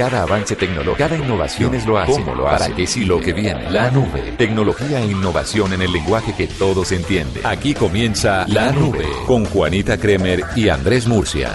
Cada avance tecnológico, cada innovación es lo hace, cómo lo hace, para qué sí lo que viene. La nube, tecnología e innovación en el lenguaje que todos entienden. Aquí comienza La Nube con Juanita Kremer y Andrés Murcia.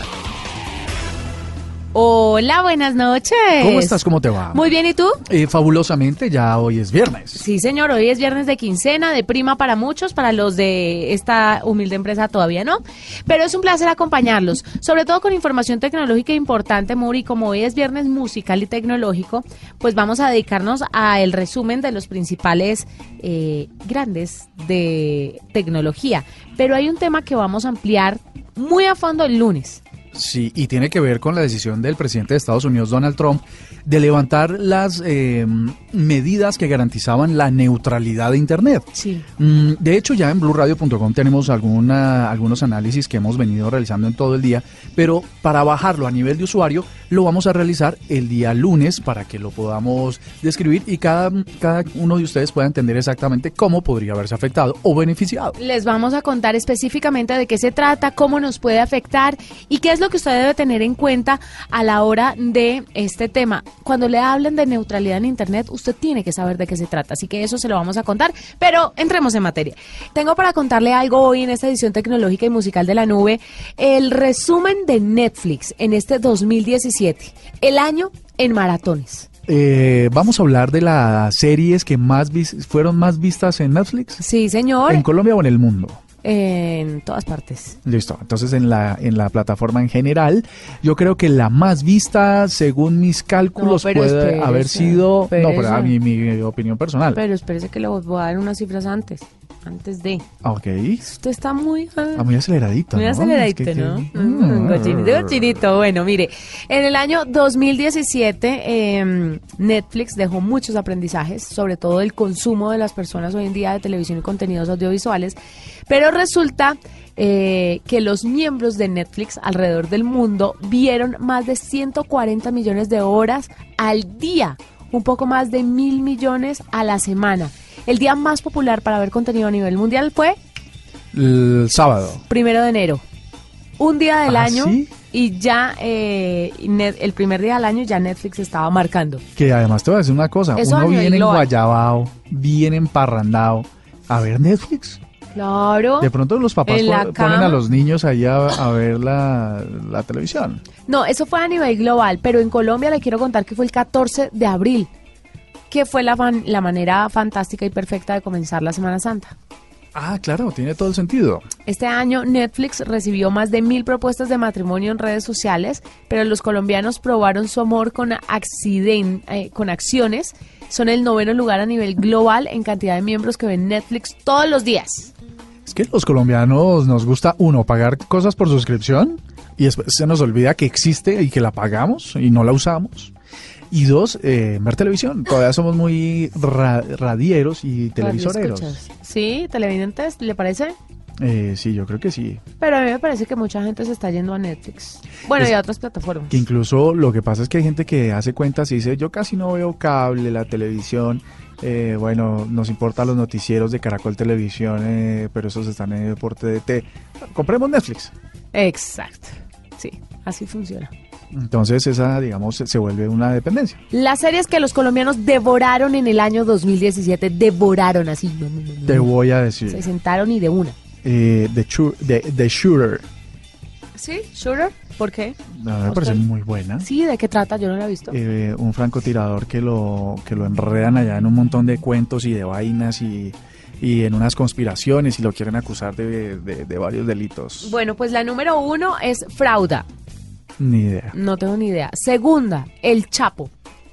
Hola, buenas noches. ¿Cómo estás? ¿Cómo te va? Muy bien, ¿y tú? Eh, fabulosamente, ya hoy es viernes. Sí, señor, hoy es viernes de quincena, de prima para muchos, para los de esta humilde empresa todavía no. Pero es un placer acompañarlos, sobre todo con información tecnológica importante, Muri. Como hoy es viernes musical y tecnológico, pues vamos a dedicarnos al resumen de los principales eh, grandes de tecnología. Pero hay un tema que vamos a ampliar muy a fondo el lunes. Sí, y tiene que ver con la decisión del presidente de Estados Unidos, Donald Trump, de levantar las eh, medidas que garantizaban la neutralidad de Internet. Sí. Mm, De hecho, ya en BlueRadio.com tenemos alguna, algunos análisis que hemos venido realizando en todo el día, pero para bajarlo a nivel de usuario, lo vamos a realizar el día lunes para que lo podamos describir y cada, cada uno de ustedes pueda entender exactamente cómo podría haberse afectado o beneficiado. Les vamos a contar específicamente de qué se trata, cómo nos puede afectar y qué es lo que usted debe tener en cuenta a la hora de este tema. Cuando le hablen de neutralidad en Internet, usted tiene que saber de qué se trata, así que eso se lo vamos a contar, pero entremos en materia. Tengo para contarle algo hoy en esta edición tecnológica y musical de la nube, el resumen de Netflix en este 2017, el año en maratones. Eh, vamos a hablar de las series que más fueron más vistas en Netflix. Sí, señor, ¿En Colombia o en el mundo? En todas partes. Listo. Entonces en la en la plataforma en general, yo creo que la más vista, según mis cálculos, No, puede espérese, haber sido. No, pero a mi, mi opinión personal. Pero espérese que le voy a dar unas cifras antes, antes de... Ok. Usted está muy... ah, Ah, muy aceleradito. Muy ¿no? aceleradito, Es que- ¿no? que- Mm, cochinito, cochinito. Bueno, mire, en el año 2017 eh, Netflix dejó muchos aprendizajes, sobre todo el consumo de las personas hoy en día de televisión y contenidos audiovisuales, pero resulta eh, que los miembros de Netflix alrededor del mundo vieron más de 140 millones de horas al día, un poco más de mil millones a la semana. El día más popular para ver contenido a nivel mundial fue El sábado. primero de enero. Un día del ¿Ah, año sí? y ya eh, Net- el primer día del año ya Netflix estaba marcando. Que además te voy a decir una cosa. Eso Uno viene global. guayabao, bien emparrandado. A ver Netflix. Claro. De pronto los papás ponen cama. a los niños ahí a, a ver la, la televisión. No, eso fue a nivel global, pero en Colombia le quiero contar que fue el 14 de abril, que fue la, fan- la manera fantástica y perfecta de comenzar la Semana Santa. Ah, claro, tiene todo el sentido. Este año Netflix recibió más de mil propuestas de matrimonio en redes sociales, pero los colombianos probaron su amor con, acciden- eh, con acciones. Son el noveno lugar a nivel global en cantidad de miembros que ven Netflix todos los días. Es que los colombianos nos gusta, uno, pagar cosas por suscripción y después se nos olvida que existe y que la pagamos y no la usamos. Y dos, eh, ver televisión. Todavía somos muy ra- radieros y televisoreros. Sí, televidentes, ¿le parece? Eh, sí, yo creo que sí. Pero a mí me parece que mucha gente se está yendo a Netflix. Bueno, Es- y a otras plataformas. Que incluso lo que pasa es que hay gente que hace cuentas y dice, yo casi no veo cable, la televisión. eh, bueno, nos importan los noticieros de Caracol Televisión, eh, pero esos están en Deporte DT. Compremos Netflix. Exacto. Sí, así funciona. Entonces esa, digamos, se- se vuelve una dependencia. Las series que los colombianos devoraron en el año 2017, devoraron así. no, no, no, no. Te voy a Se decir. sentaron y de una. Eh, the, the, The Shooter. ¿Sí? ¿Shooter? ¿Por qué? Mí me parece muy buena. Sí, ¿de qué trata? Yo no la he visto. Eh, un francotirador que lo, que lo enredan allá en un montón de cuentos y de vainas y, y en unas conspiraciones y lo quieren acusar de, de- de varios delitos. Bueno, pues la número uno es Frauda. Ni idea. No tengo ni idea. Segunda, El Chapo.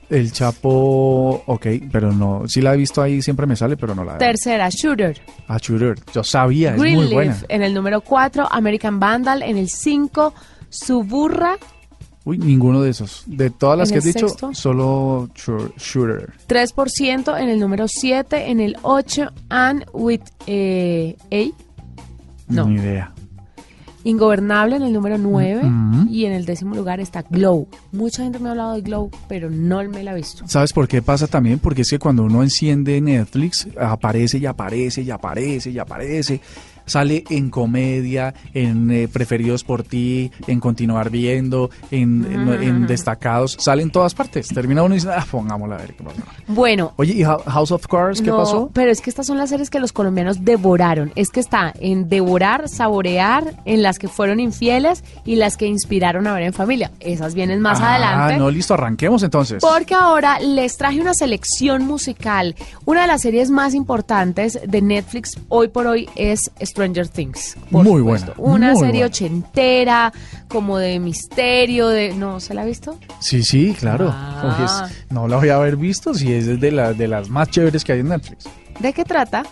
El Chapo, ok, pero no, sí la he visto ahí, siempre me sale, pero no la Tercera, Shooter. Ah, Shooter, yo sabía, es muy buena. en el número 4, American Vandal en el 5, Suburra Uy, ninguno de esos. De todas las ¿En que has dicho, sexto? solo Shooter. 3% en el número 7, en el 8, and with eh, A. No. Ni idea. Ingobernable en el número 9 Ujú. y en el décimo lugar está Glow. Mucha gente me ha hablado de Glow, pero no me la ha visto. ¿Sabes por qué pasa también? Porque es que cuando uno enciende Netflix, aparece y aparece y aparece y aparece. Sale en comedia, en eh, preferidos por ti, en continuar viendo, en, en- en destacados. Sale en todas partes. Termina uno y dice, ah, pongámosla a ver qué pasa. Bueno, Oye, ¿y Hou- House of Cards qué no, pasó? Pero es que estas son las series que los colombianos devoraron. Es que está en devorar, saborear, en las que fueron infieles y las que inspiraron a ver en familia. Esas vienen más ah, adelante. no, listo, arranquemos entonces. Porque ahora les traje una selección musical. Una de las series más importantes de Netflix hoy por hoy es Stranger Things. por Muy supuesto. buena, Una muy serie buena. ochentera, como de misterio, de... ¿No se la ha visto? Sí, sí, claro. Ah. No la voy a haber visto si es de, la- de las más chéveres que hay en Netflix. ¿De qué trata?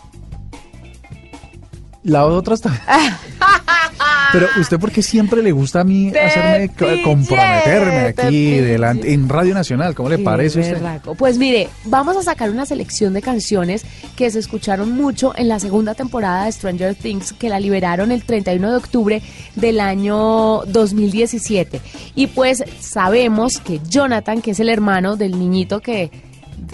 La otra está. Pero usted, ¿por qué siempre le gusta a mí Te hacerme comprometerme te aquí delante en Radio Nacional? ¿Cómo le parece a usted? Pues mire, vamos a sacar una selección de canciones que se escucharon mucho en la segunda temporada de Stranger Things, que la liberaron el 31 de octubre del año 2017. Y pues sabemos que Jonathan, que es el hermano del niñito que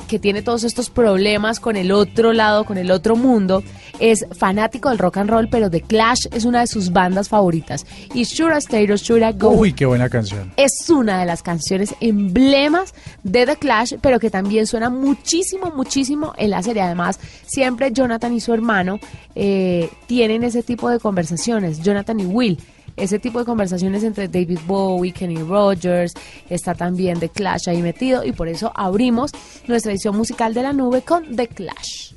que tiene todos estos problemas con el otro lado, con el otro mundo, es fanático del rock and roll, pero The Clash es una de sus bandas favoritas. Y or Should I Go Uy, qué buena canción. es una de las canciones emblemas de The Clash, pero que también suena muchísimo, muchísimo en la serie. Además, siempre Jonathan y su hermano eh, tienen ese tipo de conversaciones, Jonathan y Will. Ese tipo de conversaciones entre David Bowie, Kenny Rogers, está también The Clash ahí metido y por eso abrimos nuestra edición musical de la nube con The Clash.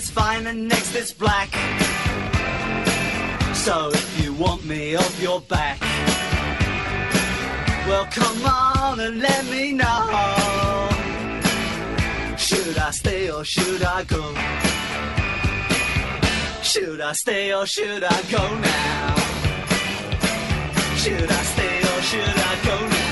fine and next it's black. So if you want me off your back, well come on and let me know. Should I stay or should I go? Should I stay or should I go now? Should I stay or should I go now?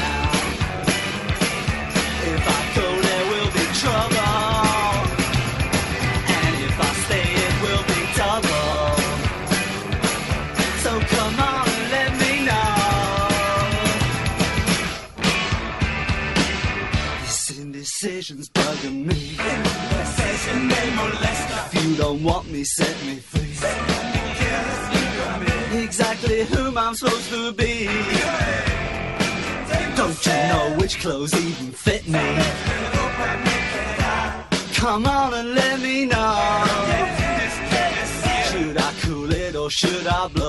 Indecision's bugging me. If you don't want me, set me free. Exactly whom I'm supposed to be. Don't you know which clothes even fit me? Come on and let me know. Should I cool it or should I blow?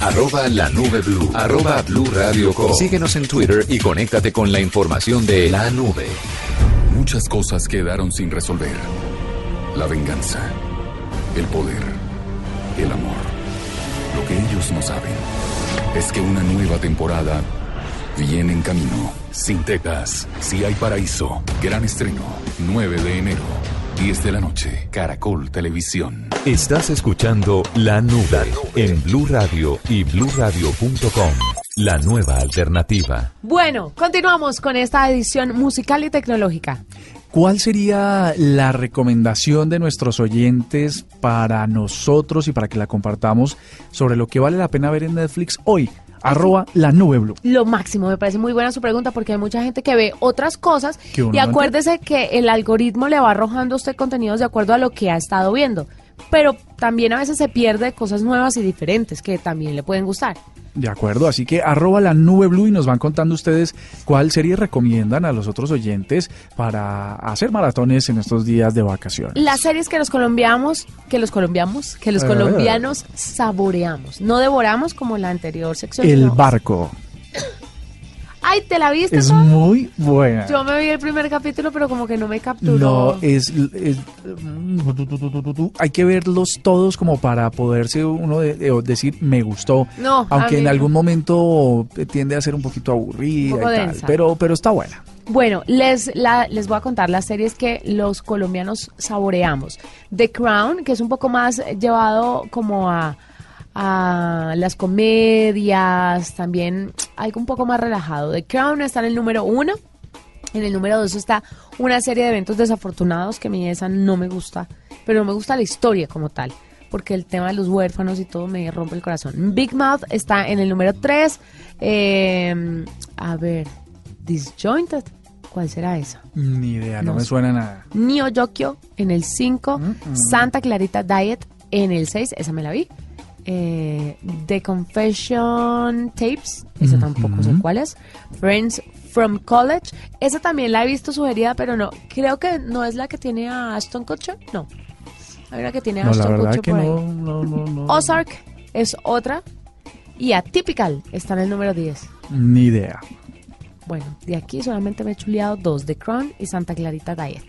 Arroba la nube blue. Arroba blue radio. Síguenos en Twitter y conéctate con la información de la nube. Muchas cosas quedaron sin resolver. La venganza, el poder, el amor. Lo que ellos no saben es que una nueva temporada viene en camino. Sin Tetas, si hay paraíso. Gran estreno, 9 de enero, 10 de la noche, Caracol Televisión. Estás escuchando La Nube en Blue Radio y bluradio.com. La nueva alternativa. Bueno, continuamos con esta edición musical y tecnológica. ¿Cuál sería la recomendación de nuestros oyentes para nosotros y para que la compartamos sobre lo que vale la pena ver en Netflix hoy? Arroba la nube blue. Lo máximo, me parece muy buena su pregunta porque hay mucha gente que ve otras cosas y no acuérdese que el algoritmo le va arrojando a usted contenidos de acuerdo a lo que ha estado viendo. Pero también a veces se pierde cosas nuevas y diferentes que también le pueden gustar. De acuerdo, así que arroba la nube blue y nos van contando ustedes cuál serie recomiendan a los otros oyentes para hacer maratones en estos días de vacaciones. Las series que los colombianos, que los colombianos, que los Eh. colombianos saboreamos, no devoramos como la anterior sección. El barco Ay, ¿te la viste? es muy buena. Yo me vi el primer capítulo, pero como que no me capturó. No, es, es- hay que verlos todos como para poderse uno de- de- decir me gustó. No, aunque en no. algún momento tiende a ser un poquito aburrida Un poco y tal, densa. pero pero está buena. Bueno, les, la- les voy a contar las series que los colombianos saboreamos. The Crown, que es un poco más llevado como a, a las comedias, también algo un poco más relajado. The Crown está en el número uno. En el número dos está una serie de eventos desafortunados que a mí esa no me gusta, pero no me gusta la historia como tal, porque el tema de los huérfanos y todo me rompe el corazón. Big Mouth está en el número tres. Eh, a ver, Disjointed, ¿cuál será esa? Ni idea, no, No me suena nada. Neo Yokio en el 5, Santa Clarita Diet en el 6, esa me la vi. Eh, The Confession Tapes, esa tampoco sé cuál es. Friends from College, esa también la he visto sugerida, pero no, creo que no es la que tiene a Ashton Kutcher, no. Hay una que tiene a No, Ashton Kutcher por ahí. no. Ozark es otra. Y Atypical está en el número 10. Ni idea. Bueno, de aquí solamente me he chuleado dos, The Crown y Santa Clarita Diet.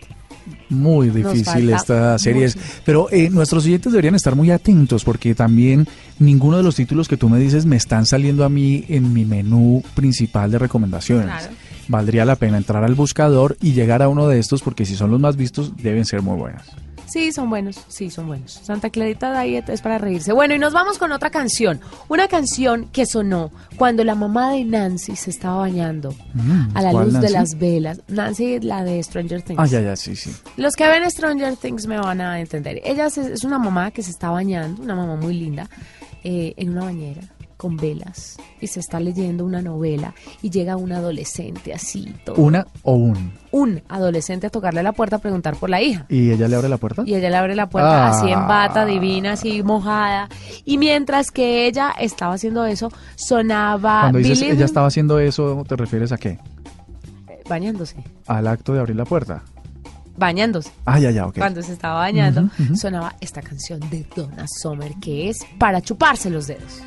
Muy difícil esta serie. mucho. Pero eh, nuestros oyentes deberían estar muy atentos porque también ninguno de los títulos que tú me dices me están saliendo a mí en mi menú principal de recomendaciones. Claro. Valdría la pena entrar al buscador y llegar a uno de estos porque si son los más vistos deben ser muy buenas. Sí, son buenos, sí, son buenos. Santa Clarita Diet es para reírse. Bueno, y nos vamos con otra canción. Una canción que sonó cuando la mamá de Nancy se estaba bañando Mm, a la ¿cuál, luz de las velas. Nancy, la de Stranger Things. Ah, ya, ya, sí, sí. Los que ven Stranger Things me van a entender. Ella es, es una mamá que se está bañando, una mamá muy linda, eh, en una bañera con velas y se está leyendo una novela y llega un adolescente así, todo. Una o un. un adolescente a tocarle la puerta a preguntar por la hija. ¿Y ella le abre la puerta? Y ella le abre la puerta Ah. así en bata, divina, así mojada. Y mientras que ella estaba haciendo eso, sonaba Cuando dices Believe- ella estaba haciendo eso, ¿te refieres a qué? eh, bañándose, Al acto de abrir la puerta. bañándose. Ah, ya, ya, ok. Cuando se estaba bañando, sonaba esta canción de Donna Summer que es para chuparse los dedos.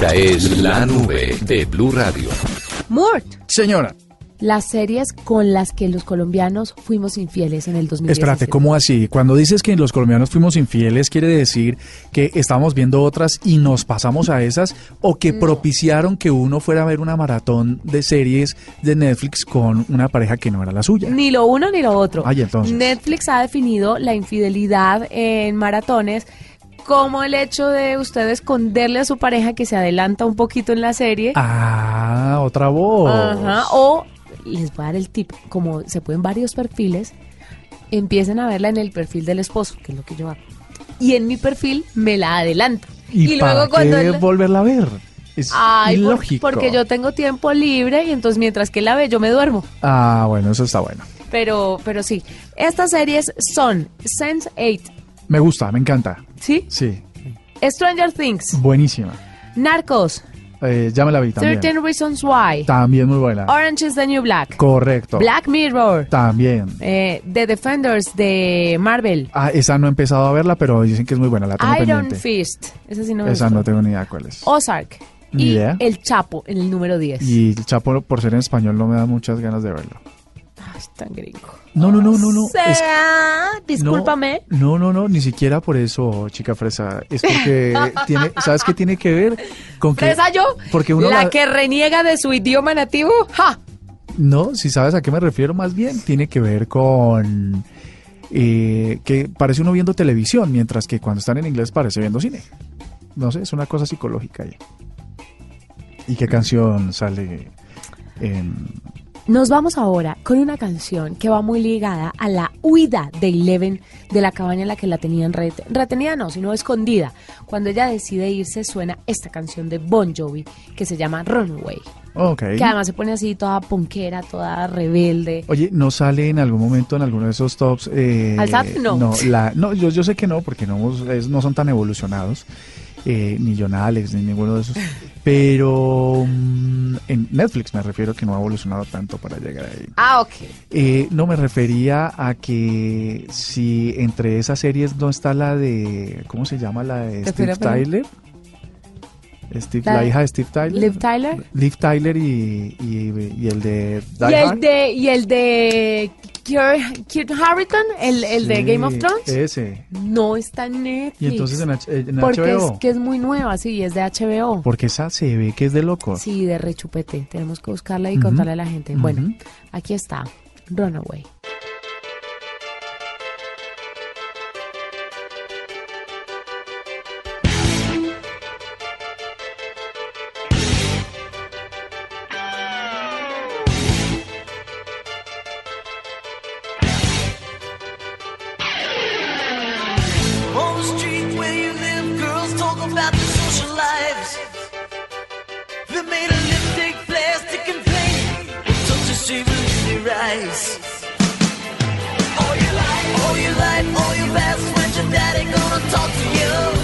Esta es la nube de Blue Radio. Mort, Señora, las series con las que los colombianos fuimos infieles en el 2017. espérate, ¿cómo así? Cuando dices que los colombianos fuimos infieles, ¿quiere decir que estábamos viendo otras y nos pasamos a esas? ¿O que propiciaron que uno fuera a ver una maratón de series de Netflix con una pareja que no era la suya? Ni lo uno ni lo otro. Ay, entonces. Netflix ha definido la infidelidad en maratones como el hecho de usted esconderle a su pareja que se adelanta un poquito en la serie. Ah, otra voz. Ajá, o les voy a dar el tip, como se pueden varios perfiles, empiecen a verla en el perfil del esposo, que es lo que yo hago. Y en mi perfil me la adelanto. ¿Y, para qué él- volverla a ver? Es Ay, por- ilógico. porque yo tengo tiempo libre y entonces mientras que la ve yo me duermo. Ah, bueno, eso está bueno. Pero, pero sí, estas series son Sense8, Me gusta, me encanta. ¿sí? Sí, Stranger Things, buenísima. Narcos, Eh, ya me la vi también. 13 Reasons Why, También muy buena. Orange is the New Black, Correcto. Black Mirror, También. eh, The Defenders de Marvel, Ah, esa no he empezado a verla, pero dicen que es muy buena. La tengo Iron pendiente. Fist, esa sí no me Esa gustó. no tengo ni idea cuál es. Ozark Ni y idea. El Chapo en el número 10. Y el Chapo, por ser en español, no me da muchas ganas de verlo. Ay, tan gringo. No, no, no, no, no. O sea, es- discúlpame. No, no, no, ni siquiera por eso, chica fresa. Es porque tiene, ¿sabes qué tiene que ver? Con que, ¿Fresa yo? Porque uno la la- que reniega de su idioma nativo. ¡Ja! No, si sabes a qué me refiero más bien, tiene que ver con eh, que parece uno viendo televisión, mientras que cuando están en inglés parece viendo cine. No sé, es una cosa psicológica ahí. ¿Y qué canción sale en... Nos vamos ahora con una canción que va muy ligada a la huida de Eleven de la cabaña en la que la tenían rete- retenida, no, sino escondida. Cuando ella decide irse suena esta canción de Bon Jovi que se llama Runaway, Ok. que además se pone así toda ponquera, toda rebelde. Oye, ¿no sale en algún momento en alguno de esos tops? Eh, ¿Al SAT? No. No, la- no yo, yo sé que no, porque no, es- no son tan evolucionados, eh, ni John Alex, ni ninguno de esos. Pero mm, en Netflix me refiero que no ha evolucionado tanto para llegar ahí. Ah, ok. Eh, no me refería a que si entre esas series no está la de, ¿cómo se llama? La de Steve. Tyler. Steve- La la, hija de Steve Tyler. Liv Tyler. Liv Tyler y, y- y el de Die Y el Hard. de, y el de Kurt, Harrington, el, el de Sí, Game of Thrones, Ese. no está en Netflix. Y entonces en, H- en porque HBO. es que es muy nueva, sí, es de HBO. Porque esa se ve que es de loco. Sí, de rechupete. Tenemos que buscarla y Ujú. contarle a la gente. Bueno, Ujú. aquí está. Runaway. Talk to you.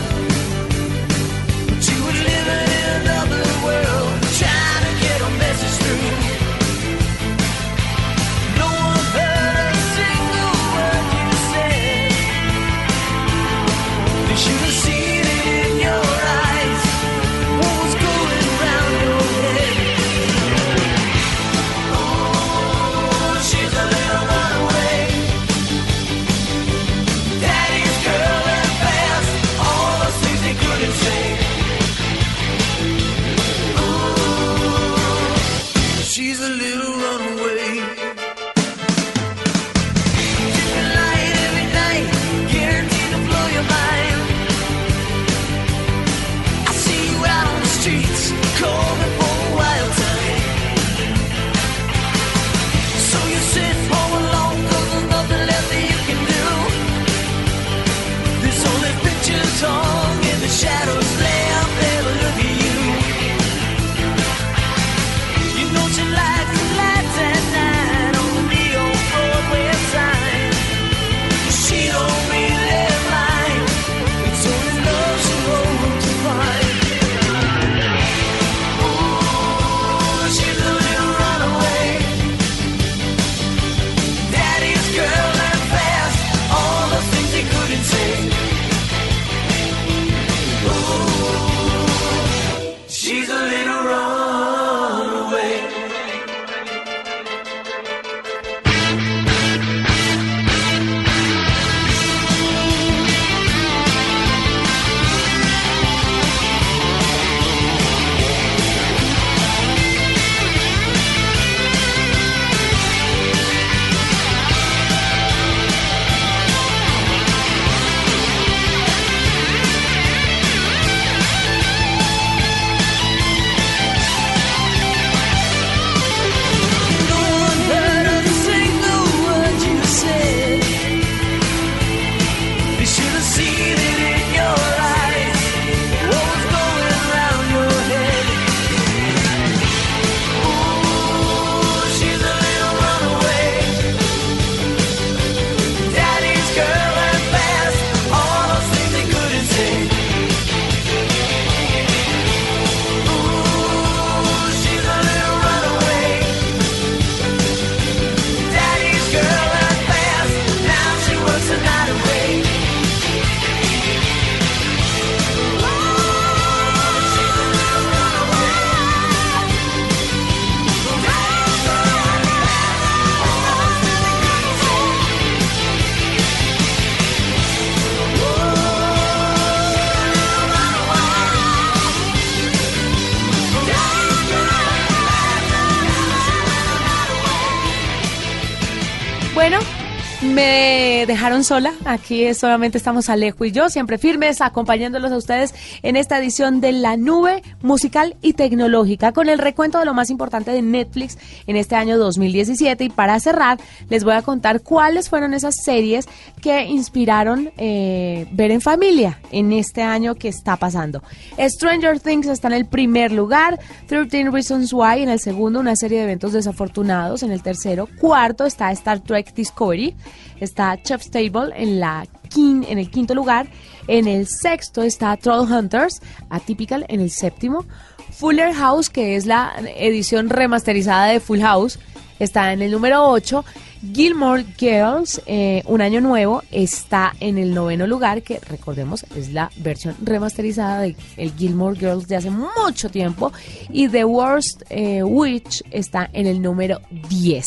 Sola, aquí solamente estamos Alejo y yo, siempre firmes, acompañándolos a ustedes en esta edición de La Nube Musical y Tecnológica, con el recuento de lo más importante de Netflix en este año 2017. Y para cerrar, les voy a contar cuáles fueron esas series que inspiraron eh, ver en familia en este año que está pasando. Stranger Things está en el primer lugar, 13 Reasons Why en el segundo, una serie de eventos desafortunados en el tercero, cuarto está Star Trek Discovery, está Chef's Table en, la quin- en el quinto lugar, en el sexto está Troll Hunters, Atypical en el séptimo, Fuller House, que es la edición remasterizada de Full House, está en el número 8. Gilmore Girls, eh, Un Año Nuevo, está en el noveno lugar, que recordemos es la versión remasterizada de el Gilmore Girls de hace mucho tiempo. Y The Worst eh, Witch está en el número 10.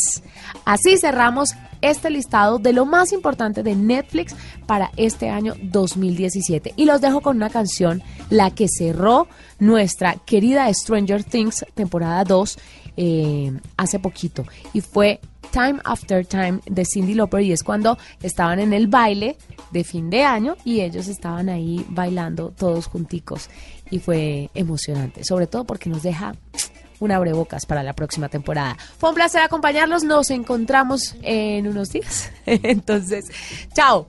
Así cerramos este listado de lo más importante de Netflix para este año 2017. Y los dejo con una canción, la que cerró nuestra querida Stranger Things temporada 2 eh, hace poquito. Y fue Time After Time de Cindy Lauper y es cuando estaban en el baile de fin de año y ellos estaban ahí bailando todos junticos y fue emocionante, sobre todo porque nos deja un abrebocas para la próxima temporada. Fue un placer acompañarlos, nos encontramos en unos días. Entonces, chao.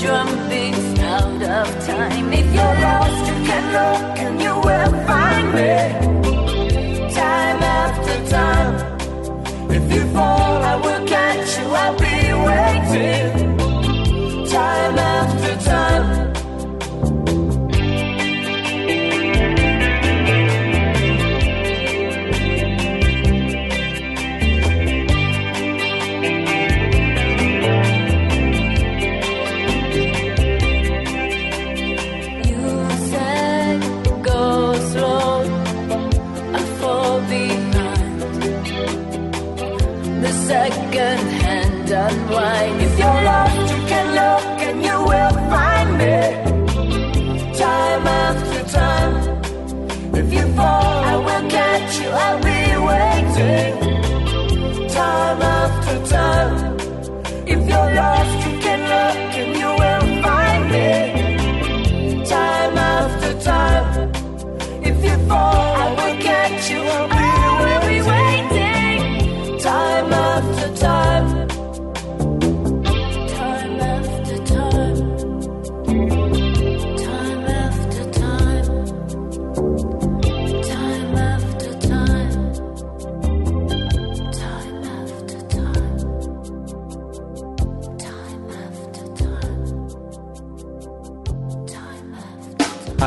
Drum beats out of time. If you're lost, you can look and you love.